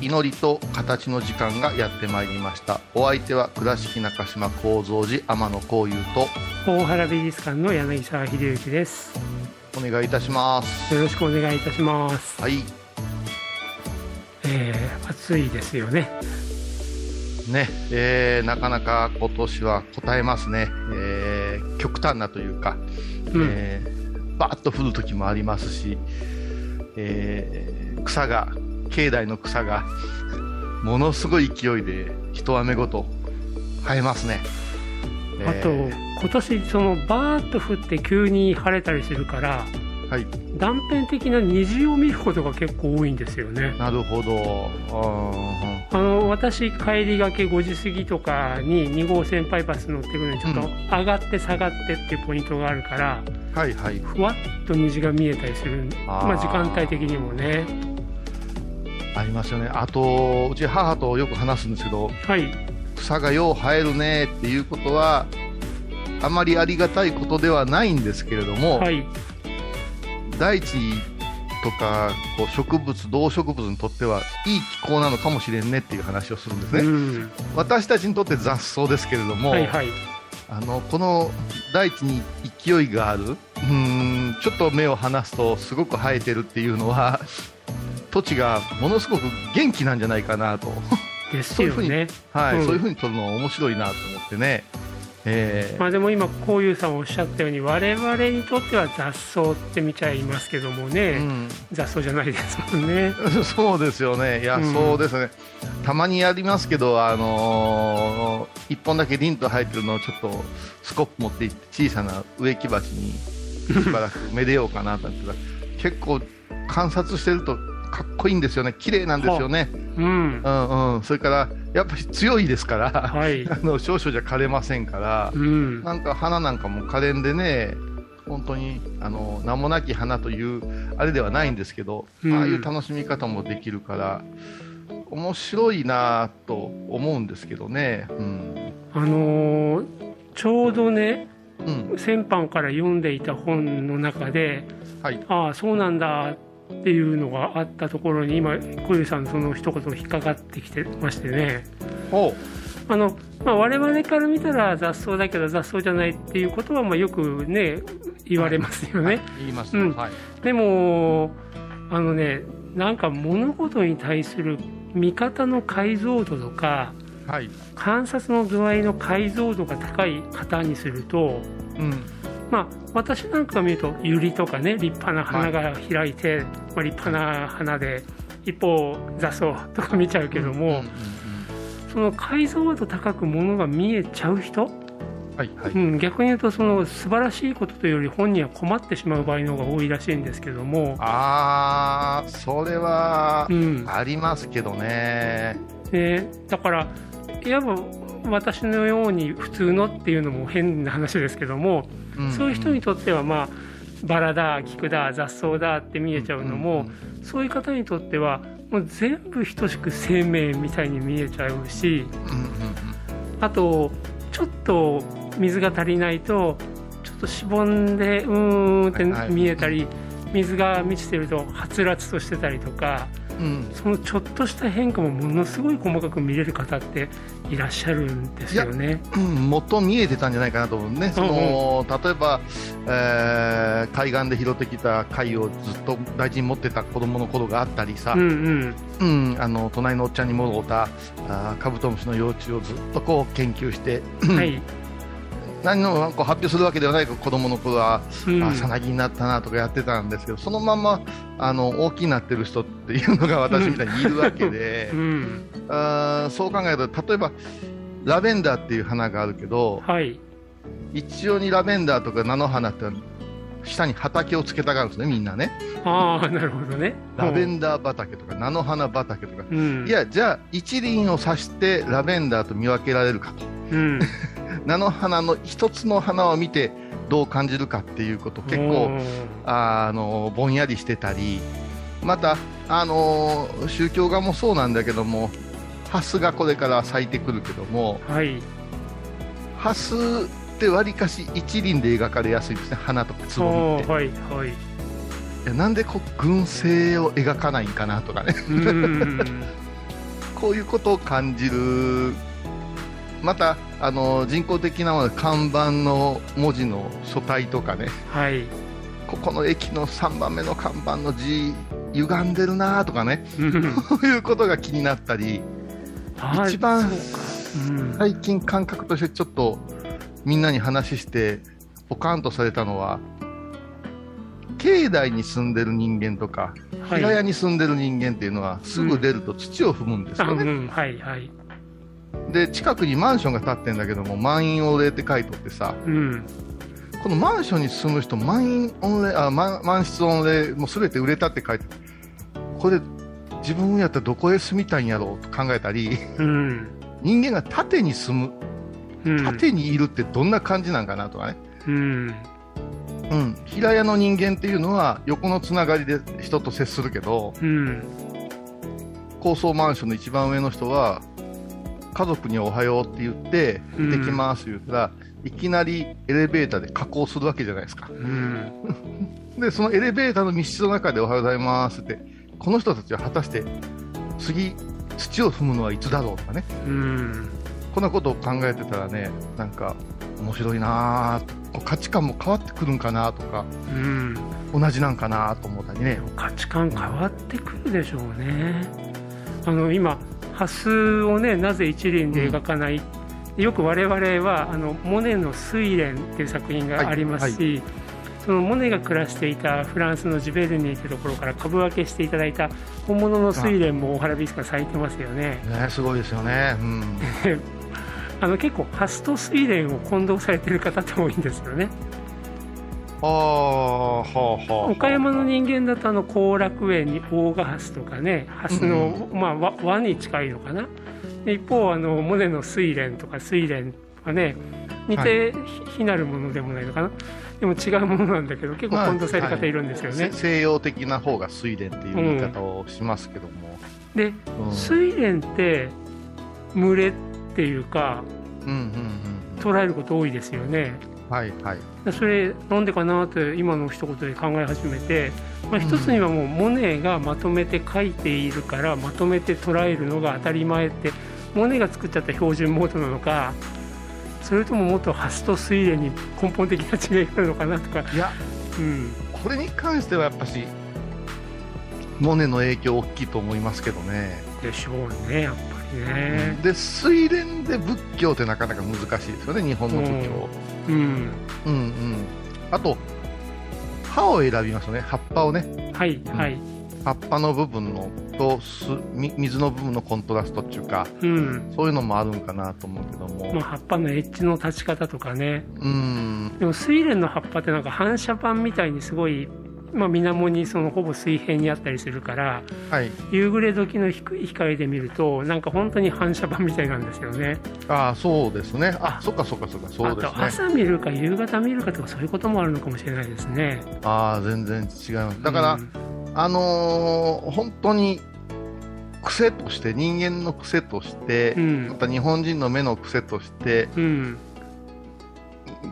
祈りと形の時間がやってまいりました。お相手は倉敷中島幸三寺天野幸雄と大原美術館の柳沢秀行です。お願いいたします。よろしくお願いいたします。はい。えー、暑いですよね。ねえー、なかなか今年は答えますね、えー、極端なというか、うん。えー、バーッと降る時もありますし、えー、草が境内の草がものすごい勢いで一雨ごと生えますね。あとえ今年そのバーッと降って急に晴れたりするからーはい、断片的な虹を見ることが結構多いんですよね。なるほど。ああの私帰りがけ5時過ぎとかに2号線バイパス乗ってくるのにちょっとうん。上がって下がってっていうポイントがあるからーはいはい。ふわっと虹が見えたりする。まあ時間帯的にもねありますよね。あと、うち母とよく話すんですけど、はい草がよう生えるねっていうことは、あまりありがたいことではないんですけれども、はい大地とかこう植物、動植物にとってはいい気候なのかもしれんねっていう話をするんですね。うん私たちにとって雑草ですけれども、はいはいあのこの大地に勢いがあるうーんちょっと目を離すとすごく生えてるっていうのは土地がものすごく元気なんじゃないかなと、ですよね。はいうん。そういうふうに撮るのは面白いなと思ってね、えー。まあでも今こういうさんおっしゃったように我々にとっては雑草って見ちゃいますけどもね、うん。雑草じゃないですもんね。そうですよね、いや、うん。そうですね、たまにやりますけど、あのー一本だけ凛と生えてるのをちょっとスコップ持っていって、小さな植木鉢にしばらくめでようかなと思った。ら、結構観察してるとかっこいいんですよね、綺麗なんですよね、うんうんうん、それからやっぱり強いですから、はい あの少々じゃ枯れませんからう、んなんか花なんかも可憐でね、本当にあの名もなき花というあれではないんですけど、うんああいう楽しみ方もできるから、面白いなと思うんですけどね。うん。あのーちょうどねうん。先般から読んでいた本の中ではい。ああそうなんだっていうのがあったところに今小遊さんのその一言引っかかってきてましてね。おあの、まあ、我々から見たら雑草だけど雑草じゃないっていうことはまあよくね言われますよね、言います、うん。はい。でもあのねなんか物事に対する見方の解像度とかはい。観察の度合いの解像度が高い方にするとうん。まあ私なんかが見るとユリとかね立派な花が開いて、まあ、立派な花で一方雑草とか見ちゃうけども、うんうんうんその解像度高くものが見えちゃう人、はいはい。うん、逆に言うとその素晴らしいことというより本人は困ってしまう場合の方が多いらしいんですけども、あー、それはうん。ありますけどね。でだからいわば私のように普通のっていうのも変な話ですけども、ん。そういう人にとってはまあバラだ菊だ雑草だって見えちゃうのも、んん。そういう方にとってはもう全部等しく生命みたいに見えちゃうしうんうんうん。あとちょっと水が足りないとちょっとしぼんでうーんってはいはい。見えたり、水が満ちてるとはつらつとしてたりとかうん。そのちょっとした変化もものすごい細かく見れる方っていらっしゃるんですよね。うん、もっと見えてたんじゃないかなと思うね、その例えば、えー海岸で拾ってきた貝をずっと大事に持ってた子供の頃があったりさ、うんうん。うんあの隣のおっちゃんにもろうたあーカブトムシの幼虫をずっとこう研究して、はい 何のこう発表するわけではないけど子供の頃は、うん。あさなぎになったなとかやってたんですけどそのままあの大きくなってる人っていうのが私みたいにいるわけでう、ん。あーそう考えると例えばラベンダーっていう花があるけどはい。一応にラベンダーとか菜の花って下に畑をつけたがるんですねみんなね。ああなるほどね。ラベンダー畑とか菜の花畑とか。うん。いやじゃあ一輪を指してラベンダーと見分けられるかと。うん 菜の花の一つの花を見てどう感じるかっていうこと結構あのぼんやりしてたりまたあの宗教画もそうなんだけどもハスがこれから咲いてくるけどもはい。ハスってわりかし一輪で描かれやすいんですね花とかつぼみって。はいはい。いやなんでこう群生を描かないんかなとかね。うん。こういうことを感じる。またあの人工的なもの看板の文字の書体とかね。はい。ここの駅の3番目の看板の字歪んでるなとかね。うん。そういうことが気になったり。あー一番そうん。最近感覚としてちょっとみんなに話してポカンとされたのは境内に住んでる人間とかはい。平屋に住んでる人間っていうのはすぐ出ると土を踏むんですよね、あうん。はいはいで近くにマンションが建ってんだけども満員御礼って書いとってさうん。このマンションに住む人満員御礼あ満満室御礼もう全て売れたって書いてこれ自分やったらどこへ住みたいんやろうと考えたりうん。人間が縦に住むうん。縦にいるってどんな感じなんかなとかね、うん。うん、平屋の人間っていうのは横のつながりで人と接するけどうん。高層マンションの一番上の人は家族におはようって言ってうん。行ってきます言ったら、いきなりエレベーターで加工するわけじゃないですか。うん。でそのエレベーターの密室の中でおはようございますってこの人たちは果たして次土を踏むのはいつだろうとかね。うん。こんなことを考えてたらねなんか面白いなぁ価値観も変わってくるんかなとかうん。同じなんかなと思ったりね。価値観変わってくるでしょうね。あの今ハスをねなぜ一輪で描かない、よく我々はあのモネの「睡蓮」っていう作品がありますし、そのモネが暮らしていたフランスのジベルニーというところから株分けしていただいた本物の睡蓮も大原美術館咲いてますよね。ねすごいですよね。うん。あの結構ハスと睡蓮を混同されてる方って多いんですよねああはあはあ。岡山の人間だとあの後楽園に大賀ハスとかねハスの、まあ、和和に近いのかな。で一方あのモネの睡蓮とか睡蓮とかね似て非なるものでもないのかな。でも違うものなんだけど結構混同される方いるんですよね、せ西洋的な方が睡蓮っていう言い方をしますけども、でうん、睡蓮って群れっていうかうんうんうん捉えること多いですよね。はいはい。でそれなんでかなって今の一言で考え始めて、まあ、一つにはもうモネがまとめて書いているからまとめて捉えるのが当たり前ってモネが作っちゃった標準モードなのかそれとももっとハスと睡蓮に根本的な違いがあるのかなとか、いやうん、これに関してはやっぱしモネの影響大きいと思いますけどね、でしょうねやっぱりね。で睡蓮で仏教ってなかなか難しいですよね日本の仏教、うん。うんうんあと葉を選びますよね。葉っぱをね。はいはい、葉っぱの部分のと水の部分のコントラストっていうかうん。そういうのもあるんかなと思うけども、まあ、葉っぱのエッジの立ち方とかね。うん。でも睡蓮の葉っぱってなんか反射板みたいにすごい、まあ、水面にそのほぼ水平にあったりするからはい。夕暮れ時の低い光で見るとなんか本当に反射板みたいなんですよね。ああそうですね。ああそっかそっかそっかそうですね。朝見るか夕方見るかとかそういうこともあるのかもしれないですね。ああ全然違います。だから、うん。あのー本当に癖として人間の癖として、うん。また日本人の目の癖としてうん。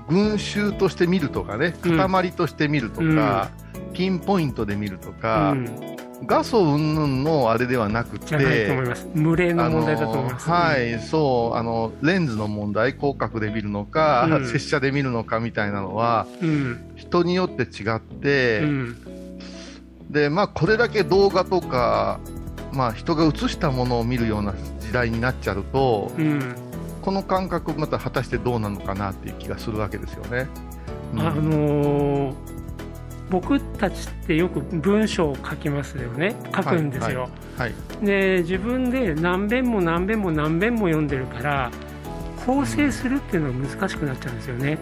群衆として見るとかねうん。塊として見るとか、ピンポイントで見るとうか、ん。画素云々のあれではなくてのあ問題だと思います、のはいそうあのレンズの問題広角で見るのか、うん。拙者で見るのかみたいなのはうん。人によって違って、うん。でまあ、これだけ動画とか、まあ、人が映したものを見るような時代になっちゃうとうん。この感覚また果たしてどうなのかなっていう気がするわけですよね。うん。あのー僕たちってよく文章を書きますよね。書くんですよ、はい、で自分で何遍も何遍も何遍も読んでるから構成するっていうのが難しくなっちゃうんですよね。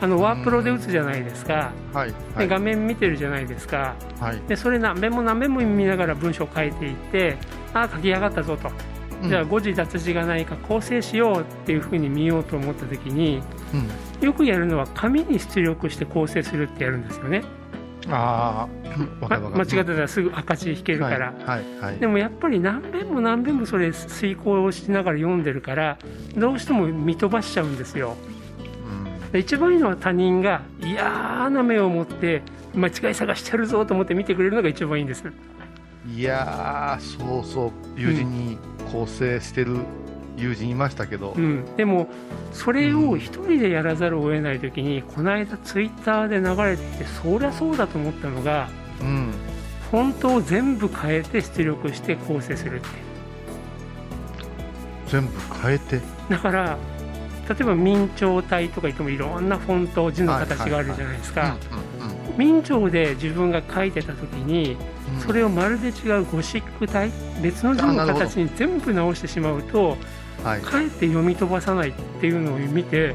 あのワープロで打つじゃないですか、はい、はでい、画面見てるじゃないですか。はい、でそれ何遍も何遍も見ながら文章を書いていってああ書き上がったぞと、うんじゃあ誤字脱字がないか構成しようっていうふうに見ようと思った時にうん、よくやるのは紙に出力して構成するってやるんですよね、ああ、ま間違。ってたらすぐ赤字引けるから、はい、はい、はい。でもやっぱり何遍も何遍もそれ遂行しながら読んでるからどうしても見飛ばしちゃうんですよ。うん。で一番いいのは他人が嫌な目を持って間違い探してやるぞと思って見てくれるのが一番いいんです。いやー、そうそう、友人に構成してる友人いましたけど、うん、でもそれを一人でやらざるを得ない時にこの間ツイッターで流れてきてそりゃそうだと思ったのがうん、フォントを全部変えて出力して構成するって全部変えて、だから例えば明朝体とか言ってもいろんなフォント字の形があるじゃないですか。うん、うん明朝で自分が書いてた時にうん、それをまるで違うゴシック体別の字の形に全部直してしまうとはい、かえって読み飛ばさないっていうのを見て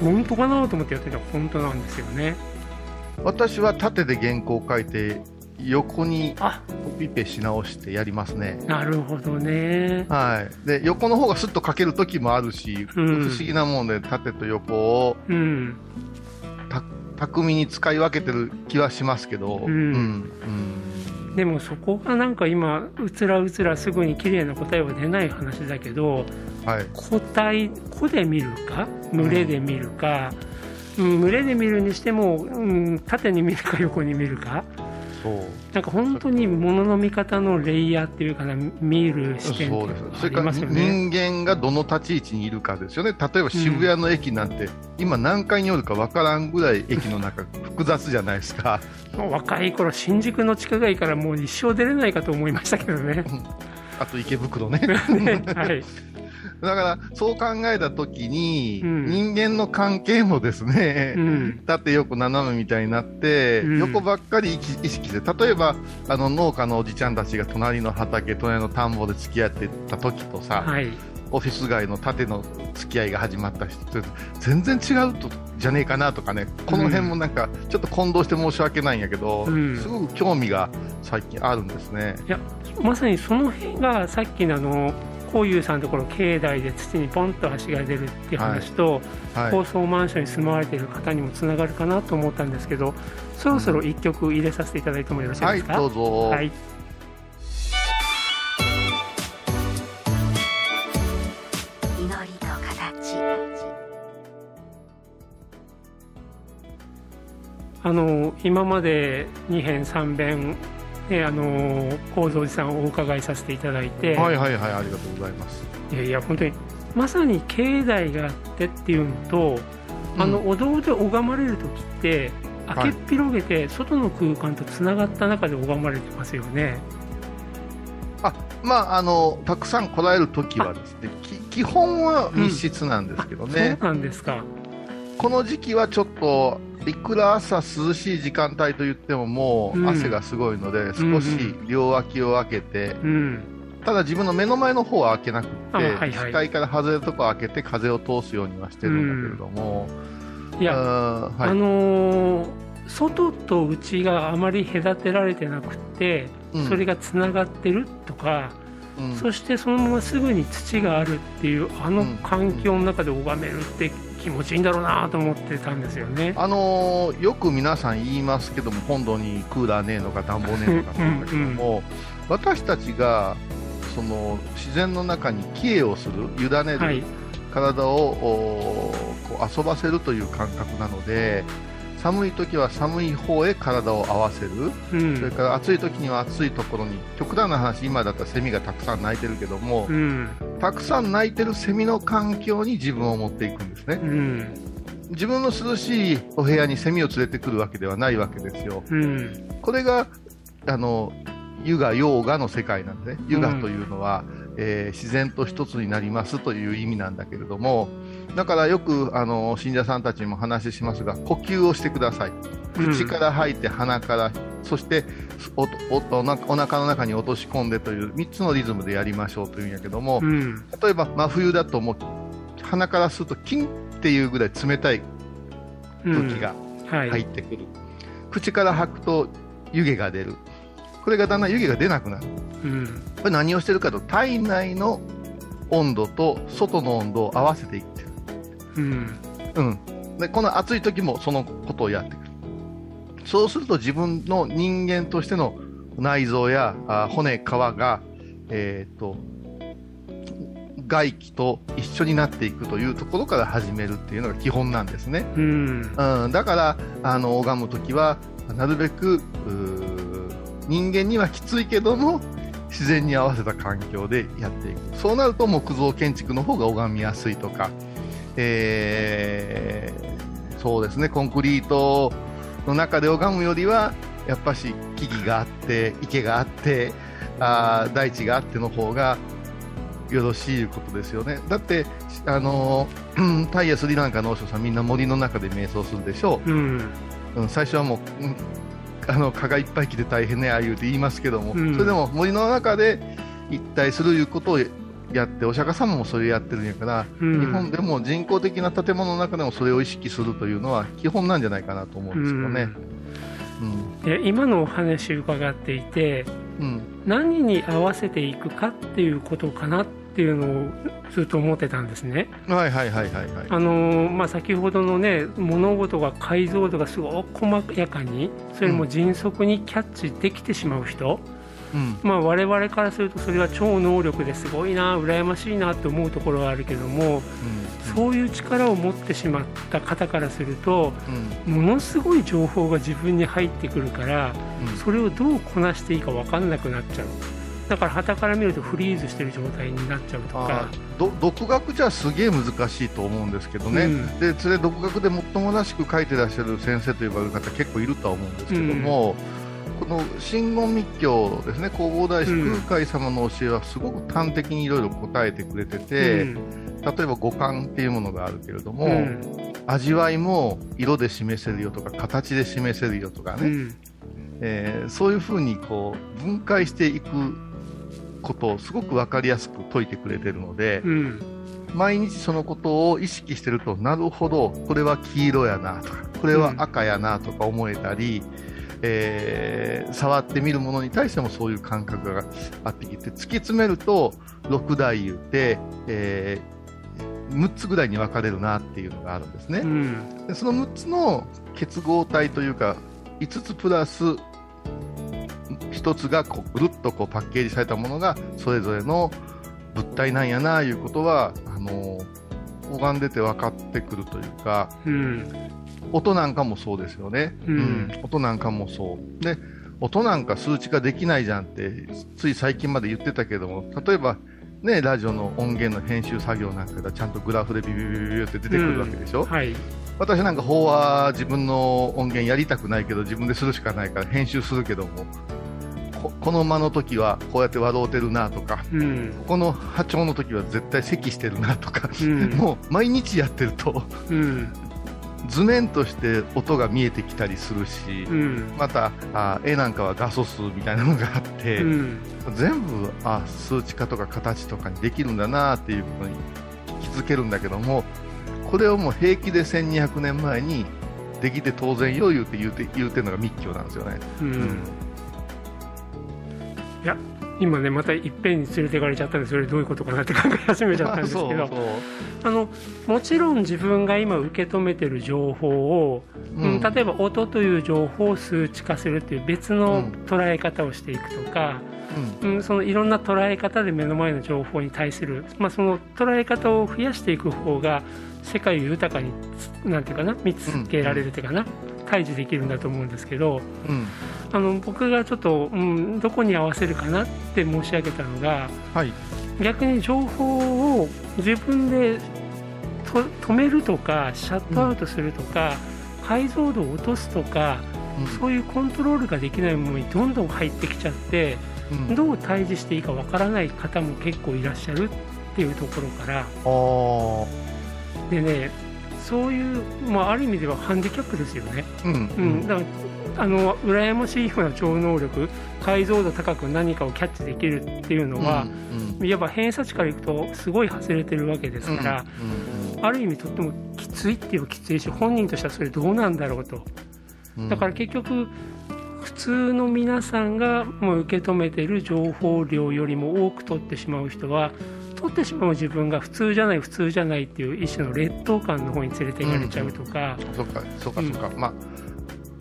本当かなと思ってやってたら本当なんですよね。私は縦で原稿を書いて、横にあ。コピペし直してやりますね。なるほどね。はい、で横の方がスッと書ける時もあるし、うん。不思議なもんで縦と横をうん。た巧みに使い分けてる気はしますけど、ん。うんでもそこがなんか今うつらうつらすぐに綺麗な答えは出ない話だけどうんはい、個体個で見るか群れで見るか、うん、群れで見るにしても、うん、縦に見るか横に見るかなんか本当に物の見方のレイヤーっていうかな見る視点そうです。それから。人間がどの立ち位置にいるかですよね、例えば渋谷の駅なんて、今、何階におるかわからんぐらい駅の中、複雑じゃないですか、もう若い頃新宿の地下街からもう一生出れないかと思いましたけどね。あと池袋ね。ねはい、だから、そう考えたときに、うん。人間の関係もですね、うん。縦横斜めみたいになって、うん。横ばっかり意識意識して、例えばあの農家のおじちゃんたちが隣の畑、隣の田んぼで付き合ってた時とさ、はい。オフィス街の縦の付き合いが始まった人と全然違うとじゃねえかなとかね、この辺もなんかちょっと混同して申し訳ないんやけど、うん。すごく興味が最近あるんですね。いやまさにその辺がさっきのあのこういうさんのところ境内で土にポンと橋が出るっていう話と、はい、高層マンションに住まわれている方にもつながるかなと思ったんですけどそろそろ1曲入れさせていただいてもよろしいはい、ですか、どうぞ。はい。祈りと形。あの今まで2編3編、ね、あの構造寺さんをお伺いさせていただいて、はいはいはい、ありがとうございます。いやいや本当にまさに境内があってっていうのと、あのお堂で拝まれる時って開けっ広げて外の空間とつながった中で拝まれてますよね。あまああのたくさん来られる時はですねき基本は密室なんですけどね、そうなんですか。この時期はちょっといくら朝涼しい時間帯といってももううん。汗がすごいので、少し両脇を開けて、うん。ただ自分の目の前の方は開けなくって、視界から外れるとこ開けて風を通すようにはしてるんだけれども、いや、あのー外と内があまり隔てられてなくて、うん。それがつながってるとか、うん。そしてそのまますぐに土があるっていうあのうん。環境の中で拝めるって気持ちいいんだろうなと思ってたんですよね。あのーよく皆さん言いますけども本土にクーラーねえのか暖房ねえのかって言うんだけども、私たちがその自然の中に帰依をする委ねる、はい、体をおこう遊ばせるという感覚なので寒い時は寒い方へ体を合わせる、うん。それから暑い時には暑いところに極端な話今だったらセミがたくさん鳴いてるけども、うん。たくさん鳴いてるセミの環境に自分を持っていくんですね。うん。自分の涼しいお部屋にセミを連れてくるわけではないわけですよ。うん。これがあの湯がヨーガの世界なんでね。湯がというのは、えー自然と一つになりますという意味なんだけれどもだからよくあの信者さんたちにも話しますが呼吸をしてください。口から吐いて鼻から、そしておおお腹の中に落とし込んでという3つのリズムでやりましょうというんやけども、うん例えば真冬だともう鼻から吸うとキンっていうぐらい冷たいうん空気がはい入ってくる、口から吐くと湯気が出るこれがだんだん湯気が出なくなるうんこれ何をしてるかと体内の温度と外の温度を合わせていってる、うん。うん、でこの暑い時もそのことをやってくる。そうすると自分の人間としての内臓やあ骨皮が、えー、と外気と一緒になっていくというところから始めるっていうのが基本なんですね、うん。うん、だからあの拝む時はなるべく人間にはきついけども自然に合わせた環境でやっていく。そうなると木造建築の方が拝みやすいとか、えーそうですねコンクリートの中で拝むよりはやっぱし木々があって池があってあー大地があっての方がよろしいことですよね。だってあのー タイやスリランカの和尚さんみんな森の中で瞑想するでしょう。うん。うん、最初はもう、うんあの蚊がいっぱい来て大変ねああいうって言いますけども、うん。それでも森の中で一体するいうことをやってお釈迦様もそれやってるんやから、うん日本でも人工的な建物の中でもそれを意識するというのは基本なんじゃないかなと思うんですけどね。うんいや今のお話伺っていてうん何に合わせていくかっていうことかなっていうのをずっと思ってたんですね。はいはいはいはいはい。あのーまあ、先ほどのね物事が解像度がすごく細やかにそれも迅速にキャッチできてしまう人、うんまあ、我々からするとそれは超能力ですごいな羨ましいなって思うところはあるけどもそういう力を持ってしまった方からするとうん。ものすごい情報が自分に入ってくるからうん。それをどうこなしていいか分かんなくなっちゃう。だから傍から見るとフリーズしてる状態になっちゃうとあか独学じゃすげえ難しいと思うんですけどね、うん。でそれ独学でもっともらしく書いてらっしゃる先生と呼ばれる方結構いるとは思うんですけども、この真言密教ですね弘法大師うん空海様の教えはすごく端的にいろいろ答えてくれてて、うん。例えば五感っていうものがあるけれども、うん。味わいも色で示せるよとか形で示せるよとかね、うん。えーそういうふうにこう分解していくことをすごく分かりやすく説いてくれてるので、うん。毎日そのことを意識してるとなるほどこれは黄色やなとかこれは赤やなとか思えたり、えー触ってみるものに対してもそういう感覚があってきて突き詰めると6台言うて、え6つぐらいに分かれるなっていうのがあるんですね。うんでその6つの結合体というか5つプラス1つがこうぐるっとこうパッケージされたものがそれぞれの物体なんやないうことはあの拝んでて分かってくるというかうん音なんかもそうですよね、うん。音なんかもそう。で音なんか数値化できないじゃんってつい最近まで言ってたけども例えばねラジオの音源の編集作業なんかがちゃんとグラフでビビビビビって出てくるわけでしょ、はい。私なんか法は自分の音源やりたくないけど自分でするしかないから編集するけどもここの間の時はこうやって笑うてるなとかうん。この波長の時は絶対咳してるなとか、うん。もう毎日やってると。うん図面として音が見えてきたりするし、うん。またあ絵なんかは画素数みたいなのがあって、うん。全部あ数値化とか形とかにできるんだなっていうことに気づけるんだけどもこれをもう平気で1200年前にできて当然よ言うて言うて言うてるのが密教なんですよね。うん。いや今ねまたいっぺんに連れていかれちゃったんでそれどういうことかなって考え始めちゃったんですけど。あのもちろん自分が今受け止めてる情報を、うん例えば音という情報を数値化するっていう別のうん捉え方をしていくとか、うん。うん、そのいろんな捉え方で目の前の情報に対する、まあ、その捉え方を増やしていく方が世界を豊かにつなんていうかな見つけられるっていうかな、対峙できるんだと思うんですけどうん。あの僕がちょっと、うん、どこに合わせるかなって申し上げたのがはい。逆に情報を自分でと止めるとかシャットアウトするとか、解像度を落とすとかうん。そういうコントロールができないものにどんどん入ってきちゃってうん。どう対峙していいかわからない方も結構いらっしゃるっていうところから。でねそういう、まあ、ある意味ではハンディキャップですよね。うん。うん、だからあの羨ましいような超能力解像度高く何かをキャッチできるっていうのは、いわば偏差値からいくとすごい外れてるわけですから、ある意味とってもきついって言えばきついし本人としてはそれどうなんだろうと。だから結局普通の皆さんがもう受け止めている情報量よりも多く取ってしまう人は取ってしまう。自分が普通じゃない普通じゃないっていう一種の劣等感の方に連れていかれちゃうとか、そうかそうかそうか、まあ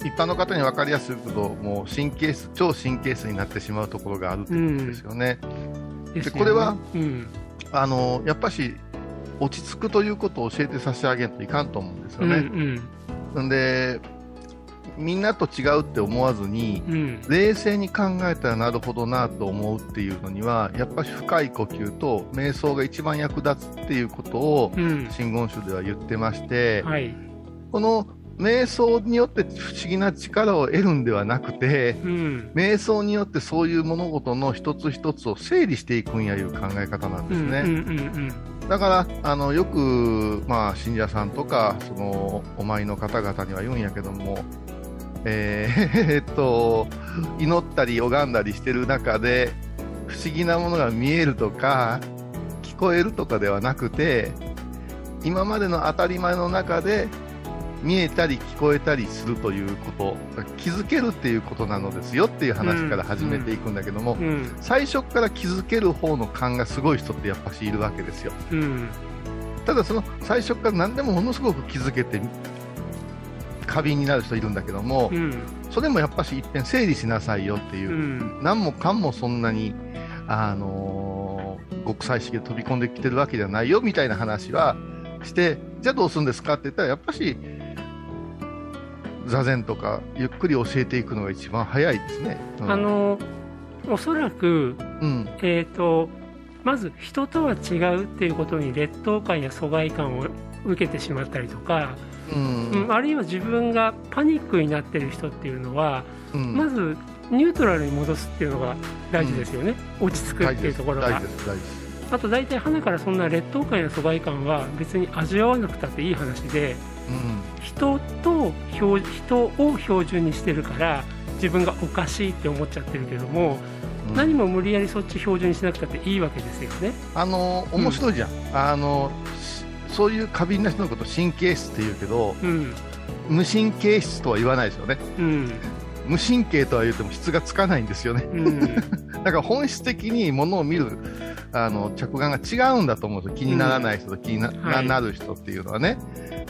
一般の方に分かりやすいけどもう神経質超神経質になってしまうところがあるってことですよね、ですよね。これはうん。あのやっぱし落ち着くということを教えて差し上げんといかんと思うんですようんうね、ん。なんでみんなと違うって思わずにうん。冷静に考えたらなるほどなと思うっていうのにはやっぱり深い呼吸と瞑想が一番役立つっていうことをうん。真言宗では言ってまして、はい。この瞑想によって不思議な力を得るんではなくてうん。瞑想によってそういう物事の一つ一つを整理していくんやいう考え方なんですね。うんうんうんだからあのよく、まあ、信者さんとかそのお参りの方々には言うんやけども、えー えっと祈ったり拝んだりしてる中で不思議なものが見えるとか聞こえるとかではなくて今までの当たり前の中で見えたり聞こえたりするということ気づけるっていうことなのですよっていう話から始めていくんだけども、うんうん。最初から気づける方の勘がすごい人ってやっぱしいるわけですよ。うん。ただその最初から何でもものすごく気づけて過敏になる人いるんだけども、うん。それもやっぱし一遍整理しなさいよっていう。う、ん。何もかんもそんなに、あのー極彩色で飛び込んできてるわけじゃないよみたいな話はしてじゃあどうするんですかって言ったらやっぱし座禅とかゆっくり教えていくのが一番早いですね。うん。あのおそらくうん。えー、とまず人とは違うっていうことに劣等感や疎外感を受けてしまったりとか、うん。うんあるいは自分がパニックになってる人っていうのは、うん。まずニュートラルに戻すっていうのが大事ですよね、落ち着くっていうところが。あと大体花からそんな劣等感や疎外感は別に味わわなくたっていい話で人と標人を標準にしてるから自分がおかしいって思っちゃってるけども、うん。何も無理やりそっち標準にしなくたっていいわけですよね。あの面白いじゃん、あのしそういう過敏な人のこと神経質って言うけどうん。無神経質とは言わないですよね。うん。無神経とは言っても質がつかないんですよね。うん。だから本質的にものを見るあの着眼が違うんだと思うんですよ。気にならない人と気にな,、はいなる人っていうのはね。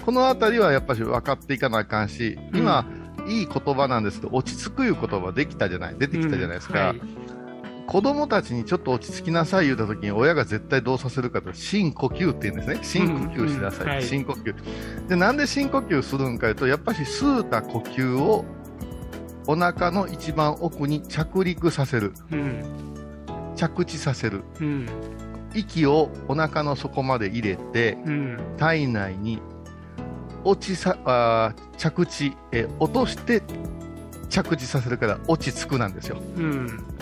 このあたりはやっぱり分かっていかなあかんし今、いい言葉なんですけど落ち着くいう言葉できたじゃない出てきたじゃないですか、うんはい子供たちにちょっと落ち着きなさい言うた時に親が絶対どうさせるかと深呼吸って言うんですね。深呼吸しなさい、うんはい。深呼吸。でなんで深呼吸するんかいうとやっぱし吸うた呼吸をお腹の一番奥に着陸させる。うん。着地させる。うん。息をお腹の底まで入れてうん。体内に落ちさあー着地え落として着地させるから落ち着くなんですよ。うん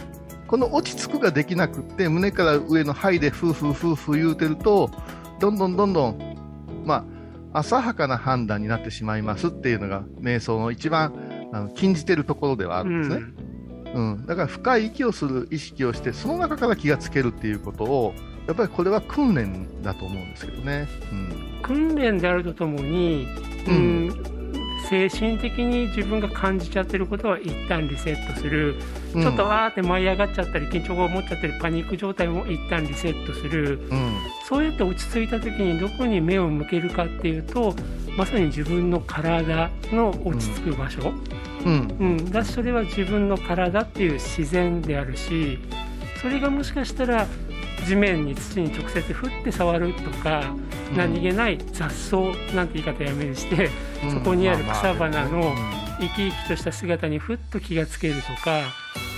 この落ち着くができなくって胸から上の肺でフーフーフーフー言うてるとどんどんどんどんまあ浅はかな判断になってしまいますっていうのが瞑想の一番あの禁じてるところではあるんですね、うん。だから深い息をする意識をしてその中から気がつけるっていうことをやっぱりこれは訓練だと思うんですけどね、訓練であるとともに、ううんん精神的に自分が感じちゃってることは一旦リセットする、うん、ちょっとわーって舞い上がっちゃったり緊張が持っちゃったりパニック状態も一旦リセットする。うん。そうやって落ち着いた時にどこに目を向けるかっていうとまさに自分の体の落ち着く場所、うん。うん、だしそれは自分の体っていう自然であるしそれがもしかしたら地面に土に直接振って触るとか、うん。何気ない雑草なんて言い方やめにしてうん。そこにある草花の生き生きとした姿にふっと気がつけるとか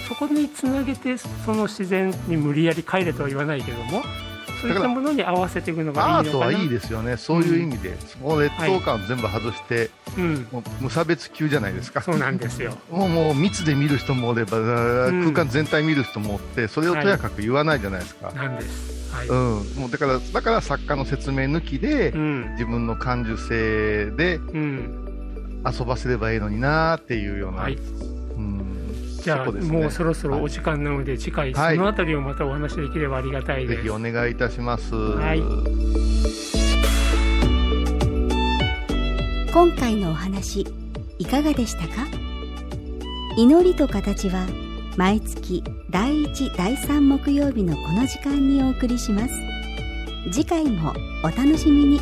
そこにつなげてその自然に無理やり帰れとは言わないけどもそういったものに合わせていくのがいいのかなアートはいいですよね、そういう意味で、その劣等感を全部外して、うん、もう無差別級じゃないですか。そうなんですよ。も うもう密で見る人もおれば、ん空間全体見る人もおって、それをとやかく言わないじゃないですか。なんです。はい。うん、もうだからだから作家の説明抜きで、うん。自分の感受性でうん。遊ばせればいいのになーっていうような、はい。うん、じゃあ、ねもうそろそろお時間なので、次回そはい。のあたりをまたお話しできればありがたいです。ぜひお願いいたします。はい。今回のお話いかがでしたか？祈りと形は毎月第1第3木曜日のこの時間にお送りします。次回もお楽しみに